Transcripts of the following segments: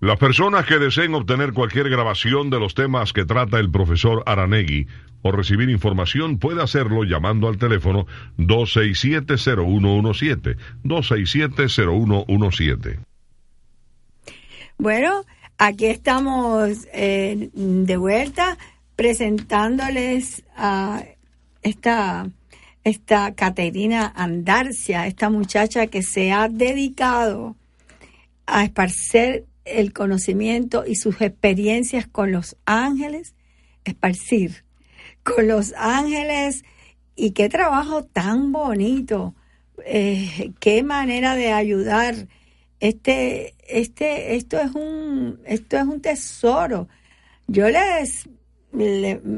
Las personas que deseen obtener cualquier grabación de los temas que trata el profesor Aranegui o recibir información puede hacerlo llamando al teléfono 267-0117. 267-0117. Bueno, aquí estamos eh, de vuelta presentándoles a esta, esta Caterina Andarcia, esta muchacha que se ha dedicado a esparcer el conocimiento y sus experiencias con los ángeles, esparcir con los ángeles y qué trabajo tan bonito, eh, qué manera de ayudar. Este, este, esto es un, esto es un tesoro. Yo les,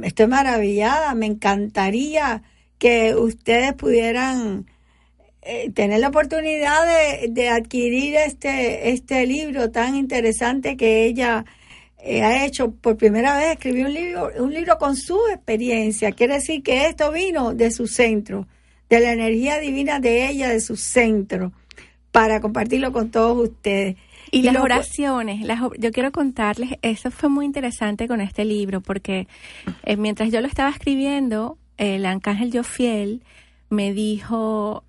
estoy maravillada, me encantaría que ustedes pudieran eh, tener la oportunidad de, adquirir este, este libro tan interesante que ella eh, ha hecho por primera vez, escribió un libro, un libro con su experiencia. Quiere decir que esto vino de su centro, de la energía divina de ella, de su centro, para compartirlo con todos ustedes. Y, las oraciones, las, yo quiero contarles, eso fue muy interesante con este libro, porque eh, mientras yo lo estaba escribiendo, el arcángel Jofiel me dijo,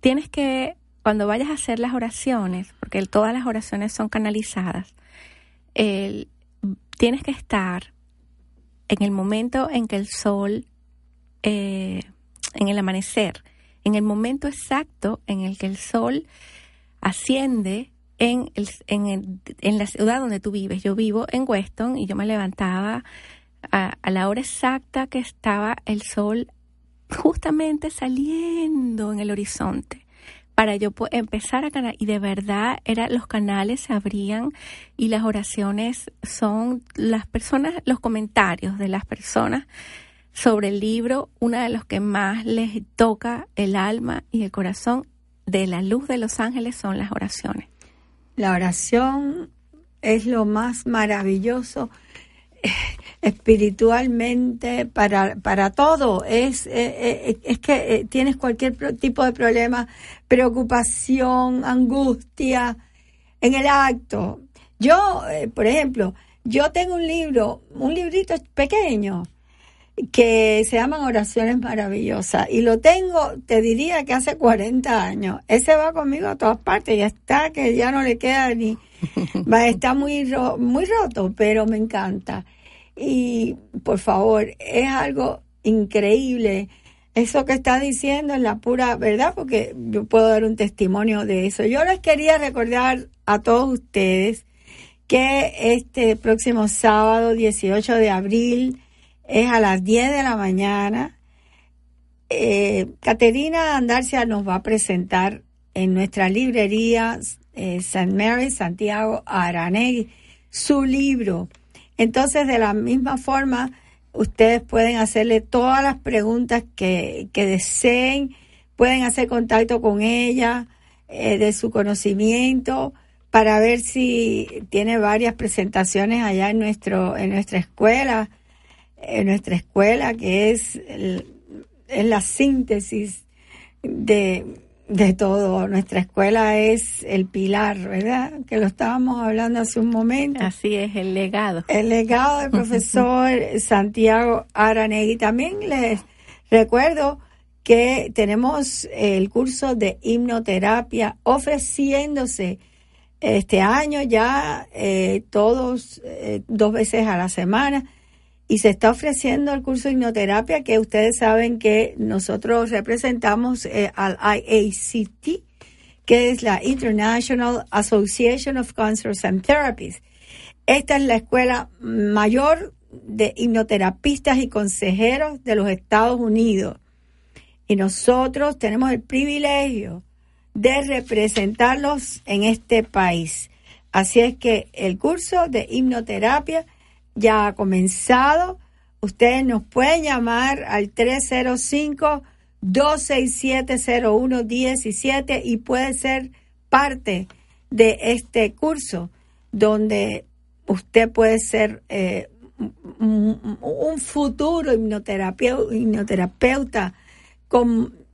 tienes que, cuando vayas a hacer las oraciones, porque todas las oraciones son canalizadas, tienes que estar en el momento en que el sol, eh, en el amanecer, en el momento exacto en el que el sol asciende en, en, en, la ciudad donde tú vives. Yo vivo en Weston y yo me levantaba a, a la hora exacta que estaba el sol justamente saliendo en el horizonte para yo empezar a ganar y de verdad era los canales se abrían y las oraciones son las personas los comentarios de las personas sobre el libro una de los que más les toca el alma y el corazón de la luz de los ángeles son las oraciones. La oración es lo más maravilloso espiritualmente para, para todo. Es, eh, eh, es que eh, tienes cualquier tipo de problema, preocupación, angustia en el acto. Yo, por ejemplo, yo tengo un libro, un librito pequeño que se llaman Oraciones Maravillosas y lo tengo, te diría que hace 40 años. Ese va conmigo a todas partes, ya está, que ya no le queda ni, va, está muy, muy roto, pero me encanta. Y por favor, es algo increíble. Eso que está diciendo es la pura verdad, porque yo puedo dar un testimonio de eso. Yo les quería recordar a todos ustedes que este próximo sábado 18 de abril es a las 10 de la mañana. Eh, Caterina Andarcia nos va a presentar en nuestra librería eh, St. Mary Santiago Aranegui su libro entonces, de la misma forma, ustedes pueden hacerle todas las preguntas que, deseen, pueden hacer contacto con ella eh, de su conocimiento para ver si tiene varias presentaciones allá en nuestro en nuestra escuela, en nuestra escuela que es, es la síntesis de de todo. Nuestra escuela es el pilar, ¿verdad? Que lo estábamos hablando hace un momento. Así es, el legado. El legado del profesor Santiago Aranegui. También les recuerdo que tenemos el curso de hipnoterapia ofreciéndose este año ya eh, todos eh, dos veces a la semana y se está ofreciendo el curso de hipnoterapia que ustedes saben que nosotros representamos eh, al IACT, que es la International Association of Counselors and Therapists. Esta es la escuela mayor de hipnoterapistas y consejeros de los Estados Unidos. Y nosotros tenemos el privilegio de representarlos en este país. Así es que el curso de hipnoterapia ya ha comenzado. Ustedes nos pueden llamar al 305-267-0117 y puede ser parte de este curso donde usted puede ser eh, un, futuro hipnoterapeuta,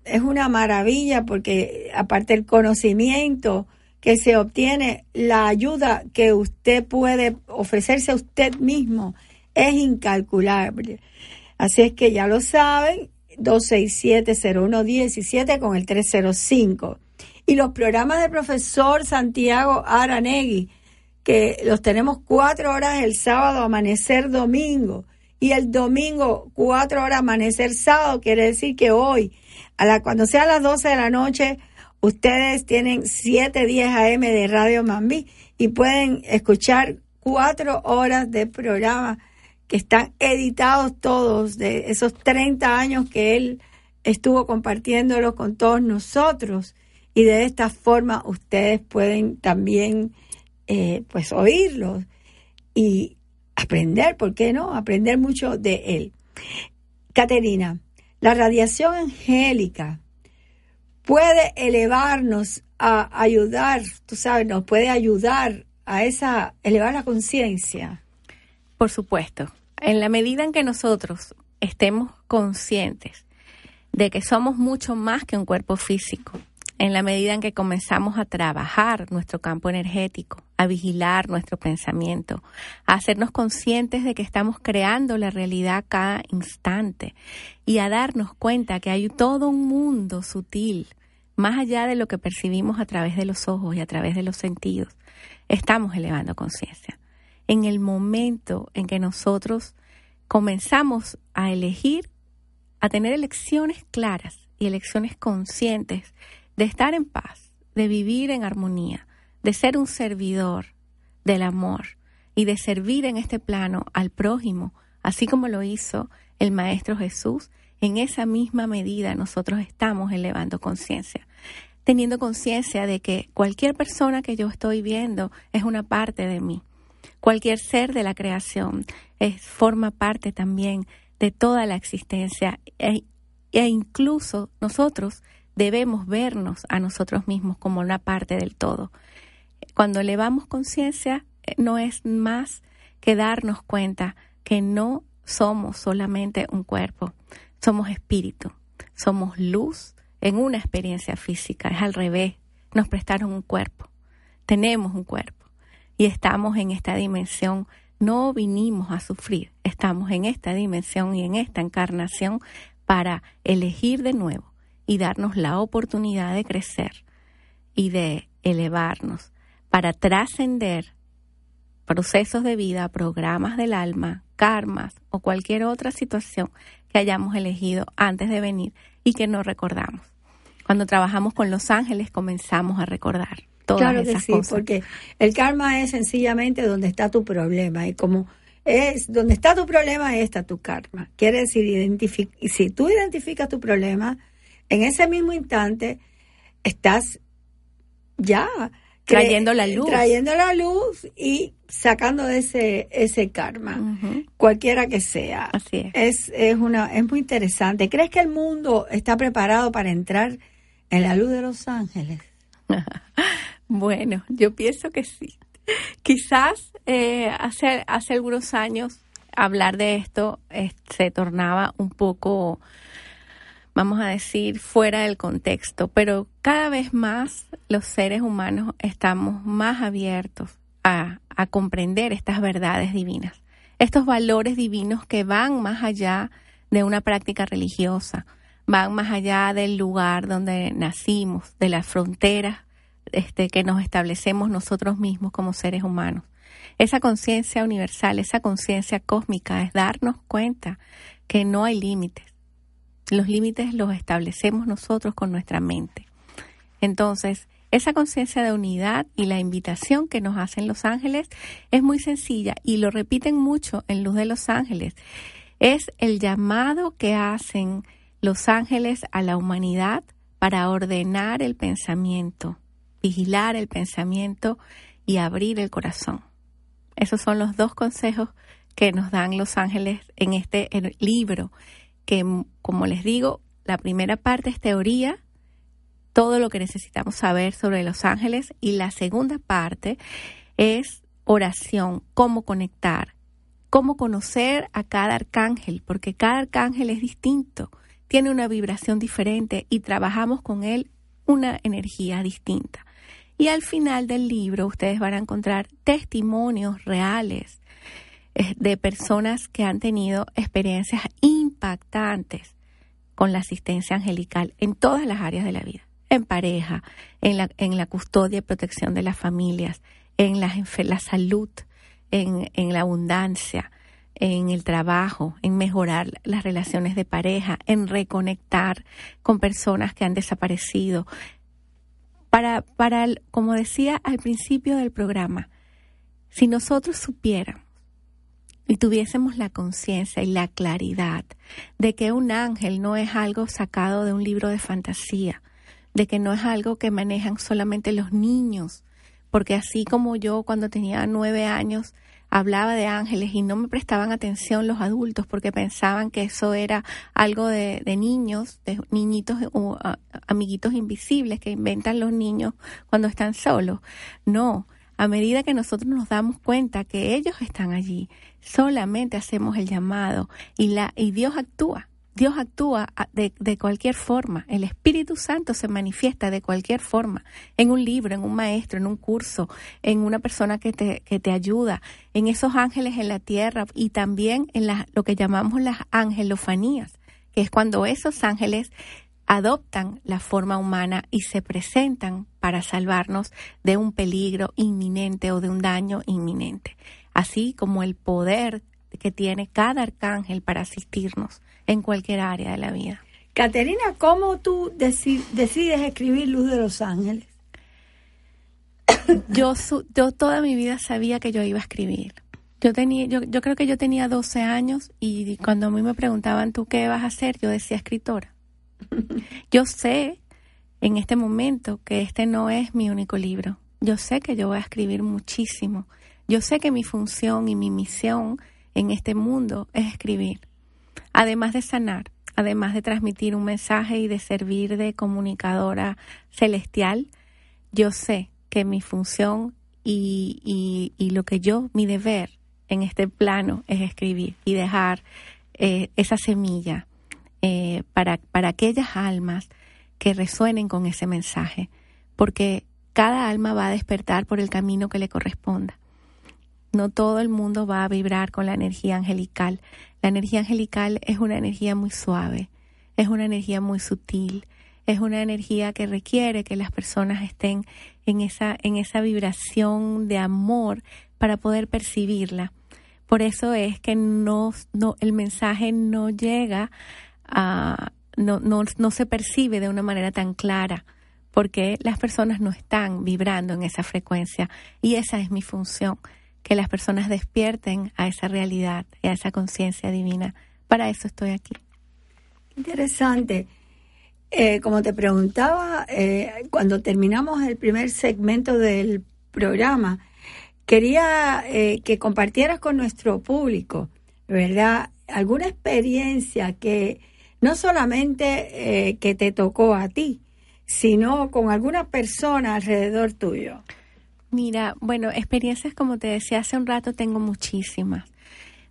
es una maravilla porque aparte del conocimiento que se obtiene, la ayuda que usted puede ofrecerse a usted mismo es incalculable. Así es que ya lo saben, 267-0117 con el 305. Y los programas del profesor Santiago Aranegui, que los tenemos cuatro horas el sábado, amanecer domingo, y el domingo cuatro horas, amanecer sábado, quiere decir que hoy, a la, cuando sea las 12 de la noche, ustedes tienen 710 AM de Radio Mambí y pueden escuchar cuatro horas de programa que están editados todos de esos 30 años que él estuvo compartiéndolo con todos nosotros y de esta forma ustedes pueden también eh, pues oírlos y aprender, ¿por qué no? Aprender mucho de él. Caterina, la radiación angélica puede elevarnos a ayudar, tú sabes, nos puede ayudar a esa, elevar la conciencia. Por supuesto, en la medida en que nosotros estemos conscientes de que somos mucho más que un cuerpo físico, en la medida en que comenzamos a trabajar nuestro campo energético, a vigilar nuestro pensamiento, a hacernos conscientes de que estamos creando la realidad cada instante y a darnos cuenta que hay todo un mundo sutil, más allá de lo que percibimos a través de los ojos y a través de los sentidos, estamos elevando conciencia. En el momento en que nosotros comenzamos a elegir, a tener elecciones claras y elecciones conscientes de estar en paz, de vivir en armonía, de ser un servidor del amor y de servir en este plano al prójimo, así como lo hizo el Maestro Jesús, en esa misma medida nosotros estamos elevando conciencia, teniendo conciencia de que cualquier persona que yo estoy viendo es una parte de mí. Cualquier ser de la creación es, forma parte también de toda la existencia e, e incluso nosotros debemos vernos a nosotros mismos como una parte del todo. Cuando elevamos conciencia, eh, no es más que darnos cuenta que no somos solamente un cuerpo, somos espíritu, somos luz en una experiencia física, es al revés, nos prestaron un cuerpo, tenemos un cuerpo y estamos en esta dimensión, no vinimos a sufrir, estamos en esta dimensión y en esta encarnación para elegir de nuevo y darnos la oportunidad de crecer y de elevarnos para trascender procesos de vida, programas del alma, karmas o cualquier otra situación que hayamos elegido antes de venir y que no recordamos. Cuando trabajamos con los ángeles comenzamos a recordar todas claro que sí, porque el karma es sencillamente donde está tu problema y como es donde está tu problema está tu karma. Quiere decir, si tú identificas tu problema, en ese mismo instante estás ya trayendo la luz. Trayendo la luz y sacando de ese, ese karma, cualquiera que sea. Así es. Es, una, es muy interesante. ¿Crees que el mundo está preparado para entrar en la luz de los ángeles? bueno, yo pienso que sí. Quizás eh, hace, hace algunos años hablar de esto eh, se tornaba un poco vamos a decir, fuera del contexto, pero cada vez más los seres humanos estamos más abiertos a, comprender estas verdades divinas, estos valores divinos que van más allá de una práctica religiosa, van más allá del lugar donde nacimos, de las fronteras este, que nos establecemos nosotros mismos como seres humanos. Esa conciencia universal, esa conciencia cósmica es darnos cuenta que no hay límites, los límites los establecemos nosotros con nuestra mente. Entonces, esa conciencia de unidad y la invitación que nos hacen los ángeles es muy sencilla y lo repiten mucho en Luz de los Ángeles. Es el llamado que hacen los ángeles a la humanidad para ordenar el pensamiento, vigilar el pensamiento y abrir el corazón. Esos son los dos consejos que nos dan los ángeles en este libro, que como les digo, la primera parte es teoría, todo lo que necesitamos saber sobre los ángeles, y la segunda parte es oración, cómo conectar, cómo conocer a cada arcángel, porque cada arcángel es distinto, tiene una vibración diferente y trabajamos con él una energía distinta. Y al final del libro ustedes van a encontrar testimonios reales de personas que han tenido experiencias impactantes con la asistencia angelical en todas las áreas de la vida, en pareja, en la, en la custodia y protección de las familias, en la, la salud, en, en la abundancia, en el trabajo, en mejorar las relaciones de pareja, en reconectar con personas que han desaparecido, para, para, como decía al principio del programa, si nosotros supiéramos y tuviésemos la conciencia y la claridad de que un ángel no es algo sacado de un libro de fantasía, de que no es algo que manejan solamente los niños, porque así como yo cuando tenía nueve años hablaba de ángeles y no me prestaban atención los adultos porque pensaban que eso era algo de, niños, de niñitos o amiguitos invisibles que inventan los niños cuando están solos. No, a medida que nosotros nos damos cuenta que ellos están allí, solamente hacemos el llamado y, la, y Dios actúa. Dios actúa de, de, cualquier forma. El Espíritu Santo se manifiesta de cualquier forma. En un libro, en un maestro, en un curso, en una persona que te, que te ayuda, en esos ángeles en la tierra y también en la, lo que llamamos las angelofanías, que es cuando esos ángeles adoptan la forma humana y se presentan para salvarnos de un peligro inminente o de un daño inminente. Así como el poder que tiene cada arcángel para asistirnos en cualquier área de la vida. Caterina, ¿cómo tú decides escribir Luz de los Ángeles? yo, yo toda mi vida sabía que yo iba a escribir. Yo, tenía, yo, yo creo que yo tenía 12 años y cuando a mí me preguntaban tú qué vas a hacer, yo decía escritora. Yo sé en este momento que este no es mi único libro. Yo sé que yo voy a escribir muchísimo. Yo sé que mi función y mi misión en este mundo es escribir. Además de sanar, además de transmitir un mensaje y de servir de comunicadora celestial, yo sé que mi función y, lo que yo, mi deber en este plano es escribir y dejar eh, esa semilla eh, para, para aquellas almas que resuenen con ese mensaje, porque cada alma va a despertar por el camino que le corresponda. No todo el mundo va a vibrar con la energía angelical. La energía angelical es una energía muy suave, es una energía muy sutil, es una energía que requiere que las personas estén en esa, en esa vibración de amor para poder percibirla. Por eso es que no, no, el mensaje no llega no, no, no se percibe de una manera tan clara, porque las personas no están vibrando en esa frecuencia y esa es mi función que las personas despierten a esa realidad y a esa conciencia divina. Para eso estoy aquí. Interesante. Eh, como te preguntaba, eh, cuando terminamos el primer segmento del programa, quería eh, que compartieras con nuestro público, ¿verdad? Alguna experiencia que no solamente que te tocó a ti, sino con alguna persona alrededor tuyo. Mira, bueno, experiencias como te decía hace un rato tengo muchísimas,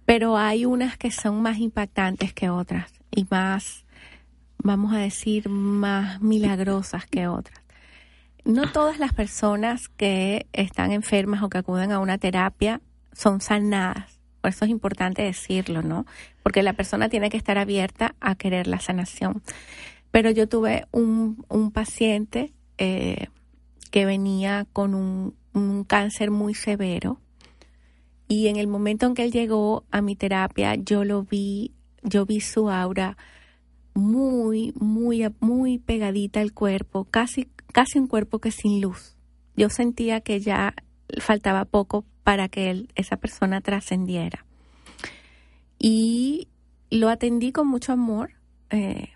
pero hay unas que son más impactantes que otras y más, vamos a decir, más milagrosas que otras. No todas las personas que están enfermas o que acuden a una terapia son sanadas. Por eso es importante decirlo, ¿no? Porque la persona tiene que estar abierta a querer la sanación. Pero yo tuve un, un paciente eh, que venía con un un cáncer muy severo y en el momento en que él llegó a mi terapia yo lo vi, yo vi su aura muy, muy, muy pegadita al cuerpo, casi, casi un cuerpo que sin luz. Yo sentía que ya faltaba poco para que él, esa persona trascendiera. Y lo atendí con mucho amor, eh,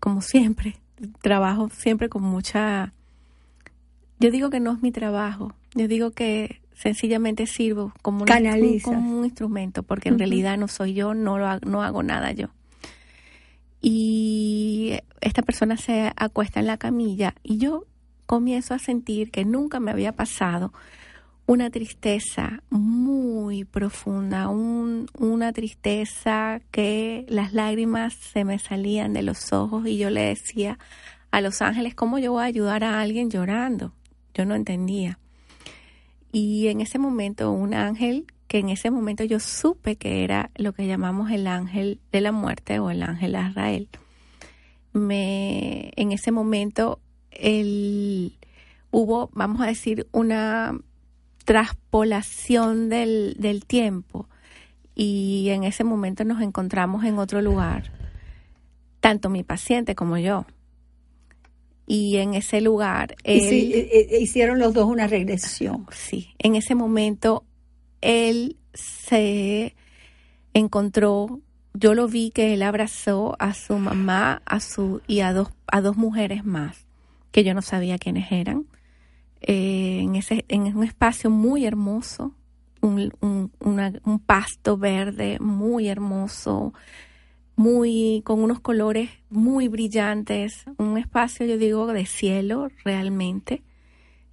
como siempre. Trabajo siempre con mucha Yo digo que no es mi trabajo. Yo digo que sencillamente sirvo como un, como un instrumento, porque en realidad no soy yo, no, lo, no hago nada yo. Y esta persona se acuesta en la camilla y yo comienzo a sentir que nunca me había pasado una tristeza muy profunda, una tristeza que las lágrimas se me salían de los ojos y yo le decía a los ángeles, ¿cómo yo voy a ayudar a alguien llorando? Yo no entendía. Y en ese momento un ángel, que en ese momento yo supe que era lo que llamamos el ángel de la muerte o el ángel de Israel, me, en ese momento el, hubo, vamos a decir, una traspolación del, del tiempo y en ese momento nos encontramos en otro lugar, tanto mi paciente como yo. Y en ese lugar... Él, e, e, hicieron los dos una regresión. Sí, en ese momento él se encontró, yo lo vi que él abrazó a su mamá a su, y a dos, a dos mujeres más, que yo no sabía quiénes eran eh, en, ese, en un espacio muy hermoso, un, un, pasto verde muy hermoso, muy con unos colores muy brillantes, un espacio, yo digo, de cielo realmente.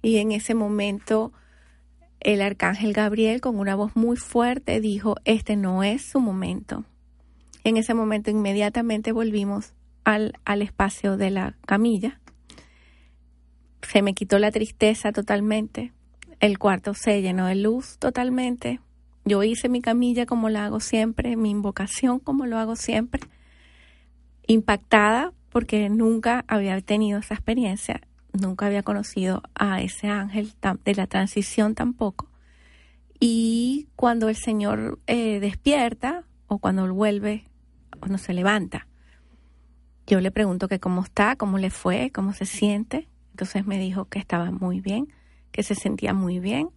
Y en ese momento el arcángel Gabriel con una voz muy fuerte dijo, este no es su momento. En ese momento inmediatamente volvimos al, al espacio de la camilla se me quitó la tristeza totalmente. El cuarto se llenó de luz totalmente. Yo hice mi camilla como la hago siempre, mi invocación como lo hago siempre. Impactada porque nunca había tenido esa experiencia, nunca había conocido a ese ángel de la transición tampoco. Y cuando el Señor eh, despierta o cuando él vuelve, cuando se levanta, yo le pregunto que cómo está, cómo le fue, cómo se siente. Entonces me dijo que estaba muy bien, que se sentía muy bien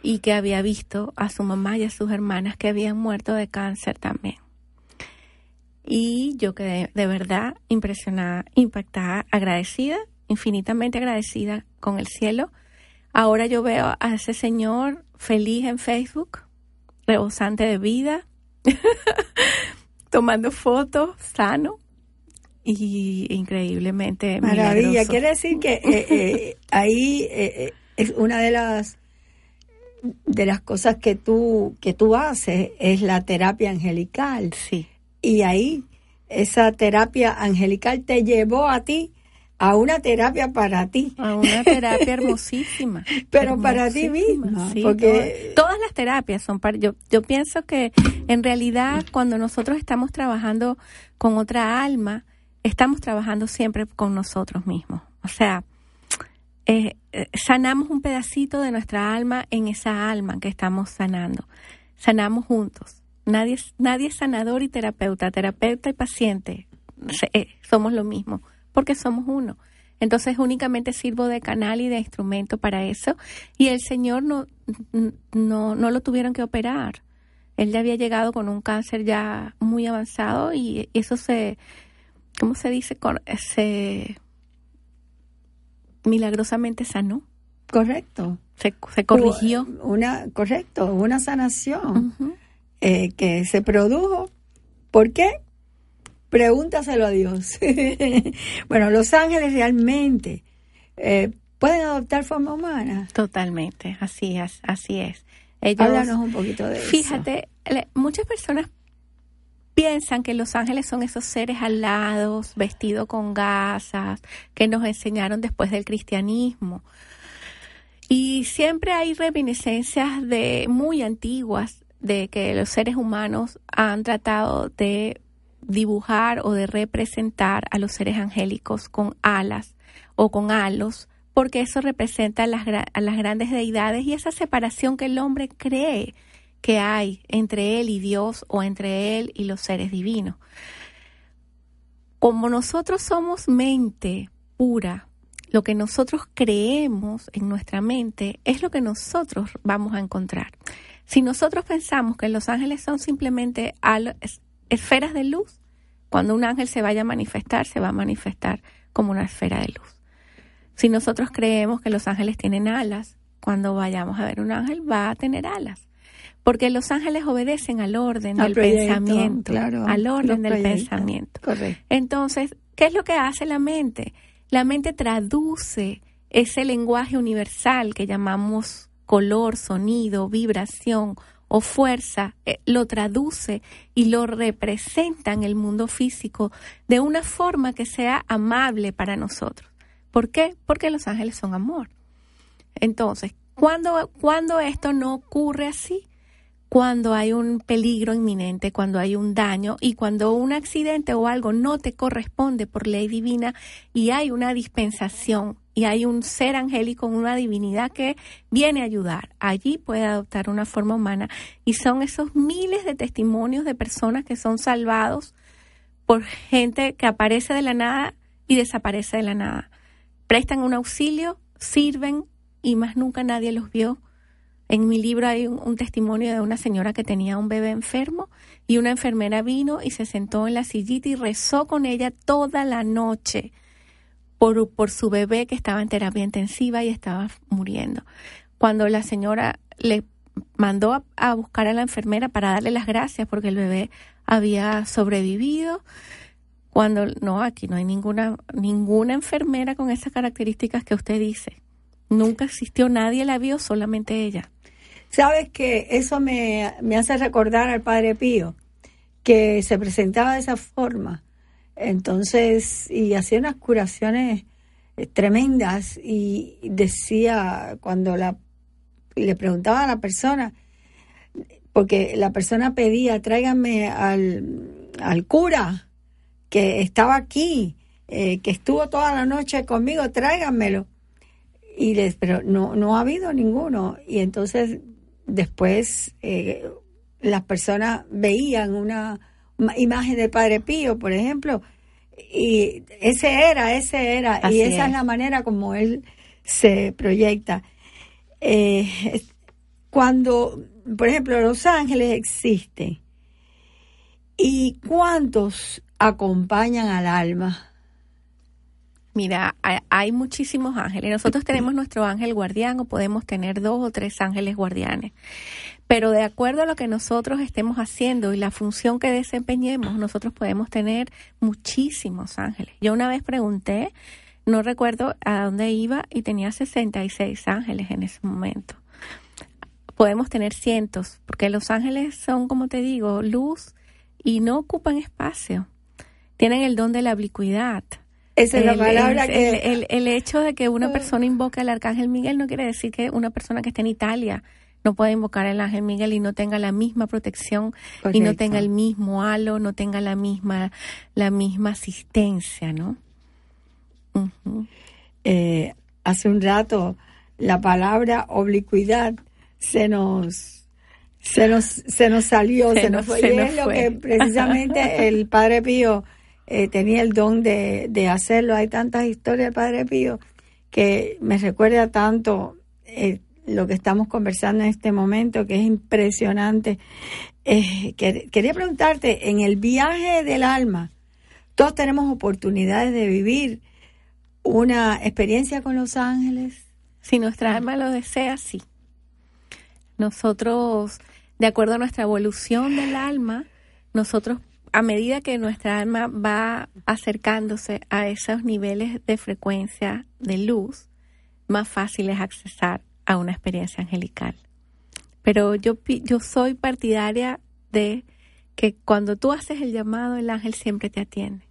y que había visto a su mamá y a sus hermanas que habían muerto de cáncer también. Y yo quedé de verdad impresionada, impactada, agradecida, infinitamente agradecida con el cielo. Ahora yo veo a ese señor feliz en Facebook, rebosante de vida, tomando fotos, sano y increíblemente maravilla quiere decir que eh, eh, ahí eh, es una de las de las cosas que tú que tú haces es la terapia angelical sí y ahí esa terapia angelical te llevó a ti a una terapia para ti. A una terapia hermosísima. Pero para ti misma. porque todas, las terapias son para... Yo, yo pienso que en realidad cuando nosotros estamos trabajando con otra alma, estamos trabajando siempre con nosotros mismos. O sea, eh, eh, sanamos un pedacito de nuestra alma en esa alma que estamos sanando. Sanamos juntos. Nadie, nadie es sanador y terapeuta. Terapeuta y paciente eh, somos lo mismo, porque somos uno. Entonces únicamente sirvo de canal y de instrumento para eso. Y el Señor no, no, no lo tuvieron que operar. Él ya había llegado con un cáncer ya muy avanzado y eso se, ¿cómo se dice? Se milagrosamente sanó. Correcto. Se, corrigió. Una, correcto, una sanación eh, que se produjo. ¿Por qué? Pregúntaselo a Dios. bueno, los ángeles realmente eh, pueden adoptar forma humana. Totalmente, así es, así es. Háblanos un poquito de eso. Fíjate, muchas personas piensan que los ángeles son esos seres alados, vestidos con gasas, que nos enseñaron después del cristianismo. Y siempre hay reminiscencias de muy antiguas de que los seres humanos han tratado de dibujar o de representar a los seres angélicos con alas o con halos, porque eso representa a las, a las grandes deidades y esa separación que el hombre cree que hay entre Él y Dios o entre Él y los seres divinos. Como nosotros somos mente pura, lo que nosotros creemos en nuestra mente es lo que nosotros vamos a encontrar. Si nosotros pensamos que los ángeles son simplemente esferas de luz, cuando un ángel se vaya a manifestar, se va a manifestar como una esfera de luz. Si nosotros creemos que los ángeles tienen alas, cuando vayamos a ver un ángel va a tener alas. Porque los ángeles obedecen al orden del pensamiento, al orden del pensamiento. Correcto. Entonces, ¿qué es lo que hace la mente? La mente traduce ese lenguaje universal que llamamos color, sonido, vibración o fuerza, eh, lo traduce y lo representa en el mundo físico de una forma que sea amable para nosotros. ¿Por qué? Porque los ángeles son amor. Entonces, ¿cuándo, cuando esto no ocurre así? Cuando hay un peligro inminente, cuando hay un daño y cuando un accidente o algo no te corresponde por ley divina y hay una dispensación y hay un ser angélico, una divinidad que viene a ayudar. Allí puede adoptar una forma humana y son esos miles de testimonios de personas que son salvados por gente que aparece de la nada y desaparece de la nada. Prestan un auxilio, sirven y más nunca nadie los vio. En mi libro hay un, testimonio de una señora que tenía un bebé enfermo y una enfermera vino y se sentó en la sillita y rezó con ella toda la noche por, por su bebé que estaba en terapia intensiva y estaba muriendo. Cuando la señora le mandó a, buscar a la enfermera para darle las gracias porque el bebé había sobrevivido, cuando no, aquí no hay ninguna, ninguna enfermera con esas características que usted dice. Nunca existió, nadie la vio, solamente ella. Sabes que eso me, me hace recordar al Padre Pío, que se presentaba de esa forma entonces, y hacía unas curaciones eh, tremendas y decía cuando la le preguntaba a la persona, porque la persona pedía, tráiganme al, al cura que estaba aquí, eh, que estuvo toda la noche conmigo, tráiganmelo. Y les, pero no, no ha habido ninguno. Y entonces después eh, las personas veían una imagen del Padre Pío, por ejemplo, y ese era, ese era, y esa es. la manera como él se proyecta. Eh, cuando, por ejemplo, Los Ángeles existe, ¿y cuántos acompañan al alma? Mira, hay muchísimos ángeles. Nosotros tenemos nuestro ángel guardián o podemos tener dos o tres ángeles guardianes. Pero de acuerdo a lo que nosotros estemos haciendo y la función que desempeñemos, nosotros podemos tener muchísimos ángeles. Yo una vez pregunté, no recuerdo a dónde iba y tenía 66 ángeles en ese momento. Podemos tener cientos, porque los ángeles son, como te digo, luz y no ocupan espacio. Tienen el don de la oblicuidad. Esa es la palabra que... El, el, hecho de que una persona invoque al arcángel Miguel no quiere decir que una persona que esté en Italia no puede invocar al ángel Miguel y no tenga la misma protección y no tenga el mismo halo, no tenga la misma, la misma asistencia, ¿no? Eh, hace un rato la palabra oblicuidad se nos se nos se nos salió, se, nos, fue. y es lo que precisamente el Padre Pío eh, tenía el don de, de hacerlo. Hay tantas historias Padre Pío que me recuerda tanto eh, lo que estamos conversando en este momento, que es impresionante. Eh, quería preguntarte, en el viaje del alma, todos tenemos oportunidades de vivir una experiencia con los ángeles. Si nuestra alma lo desea, sí. Nosotros, de acuerdo a nuestra evolución del alma, nosotros, a medida que nuestra alma va acercándose a esos niveles de frecuencia de luz, más fácil es accesar a una experiencia angelical. Pero yo, yo soy partidaria de que cuando tú haces el llamado, el ángel siempre te atiende.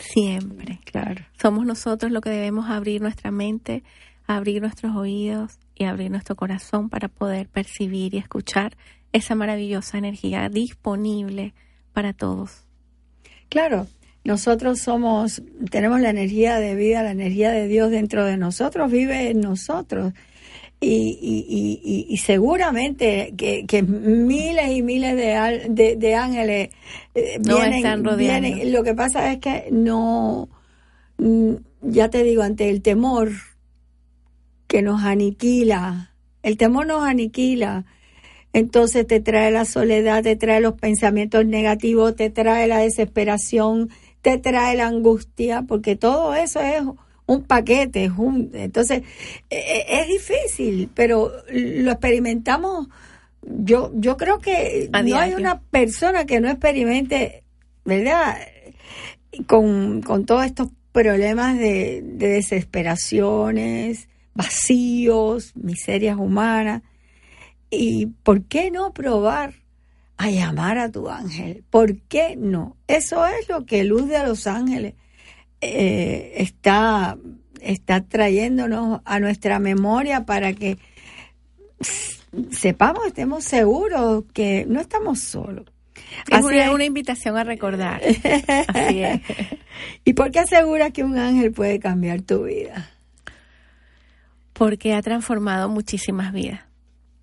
Siempre. Claro. Somos nosotros los que debemos abrir nuestra mente, abrir nuestros oídos y abrir nuestro corazón para poder percibir y escuchar esa maravillosa energía disponible para todos. Claro, nosotros somos, tenemos la energía de vida, la energía de Dios dentro de nosotros, vive en nosotros. Y, y, seguramente que, miles y miles de, de, ángeles eh, vienen, Lo que pasa es que no, mm, ya te digo, ante el temor que nos aniquila, el temor nos aniquila, entonces te trae la soledad, te trae los pensamientos negativos, te trae la desesperación, te trae la angustia, porque todo eso es un paquete, es un, entonces e, e, es difícil, pero lo experimentamos. Yo, yo creo que no hay una persona que no experimente, ¿verdad? Con, con todos estos problemas de, de desesperaciones, vacíos, miserias humanas. ¿Y por qué no probar a llamar a tu ángel? ¿Por qué no? Eso es lo que Luz de los Ángeles eh, está, está trayéndonos a nuestra memoria para que sepamos, estemos seguros que no estamos solos. Es una, una, invitación a recordar. Así es. ¿Y por qué aseguras que un ángel puede cambiar tu vida? Porque ha transformado muchísimas vidas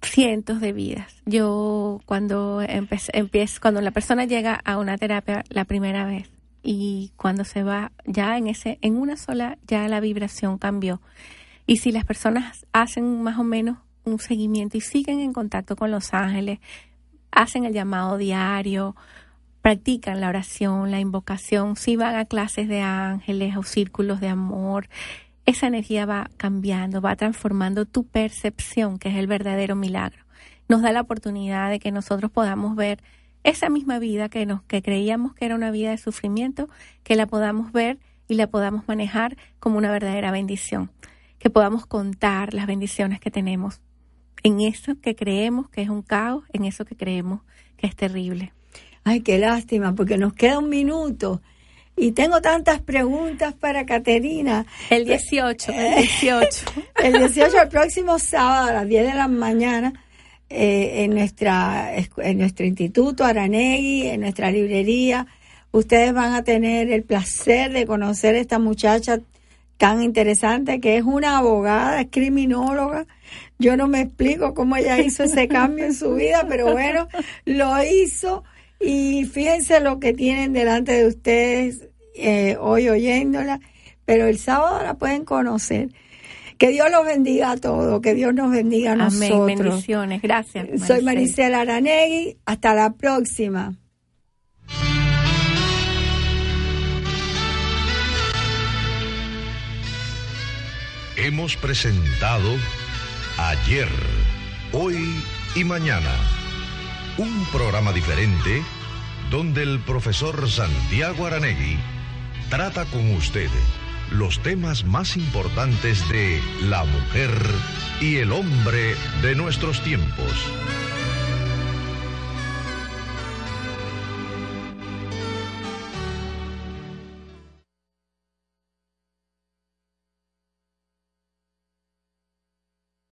cientos de vidas. Yo cuando empiezo, cuando la persona llega a una terapia la primera vez y cuando se va ya en ese en una sola ya la vibración cambió. Y si las personas hacen más o menos un seguimiento y siguen en contacto con los ángeles, hacen el llamado diario, practican la oración, la invocación, si van a clases de ángeles o círculos de amor, esa energía va cambiando, va transformando tu percepción, que es el verdadero milagro. Nos da la oportunidad de que nosotros podamos ver esa misma vida que nos que creíamos que era una vida de sufrimiento, que la podamos ver y la podamos manejar como una verdadera bendición, que podamos contar las bendiciones que tenemos en eso que creemos que es un caos, en eso que creemos que es terrible. Ay, qué lástima, porque nos queda un minuto y tengo tantas preguntas para Caterina. El 18, el 18. el 18, el próximo sábado a las 10 de la mañana, eh, en, nuestra, en nuestro instituto Aranegui, en nuestra librería, ustedes van a tener el placer de conocer a esta muchacha tan interesante que es una abogada, es criminóloga. Yo no me explico cómo ella hizo ese cambio en su vida, pero bueno, lo hizo y fíjense lo que tienen delante de ustedes eh, hoy oyéndola, pero el sábado la pueden conocer. Que Dios los bendiga a todos, que Dios nos bendiga a Amén, nosotros. bendiciones, gracias. Soy Maricela Aranegui, hasta la próxima. Hemos presentado Ayer, Hoy y Mañana un programa diferente donde el profesor Santiago Aranegui trata con usted los temas más importantes de la mujer y el hombre de nuestros tiempos.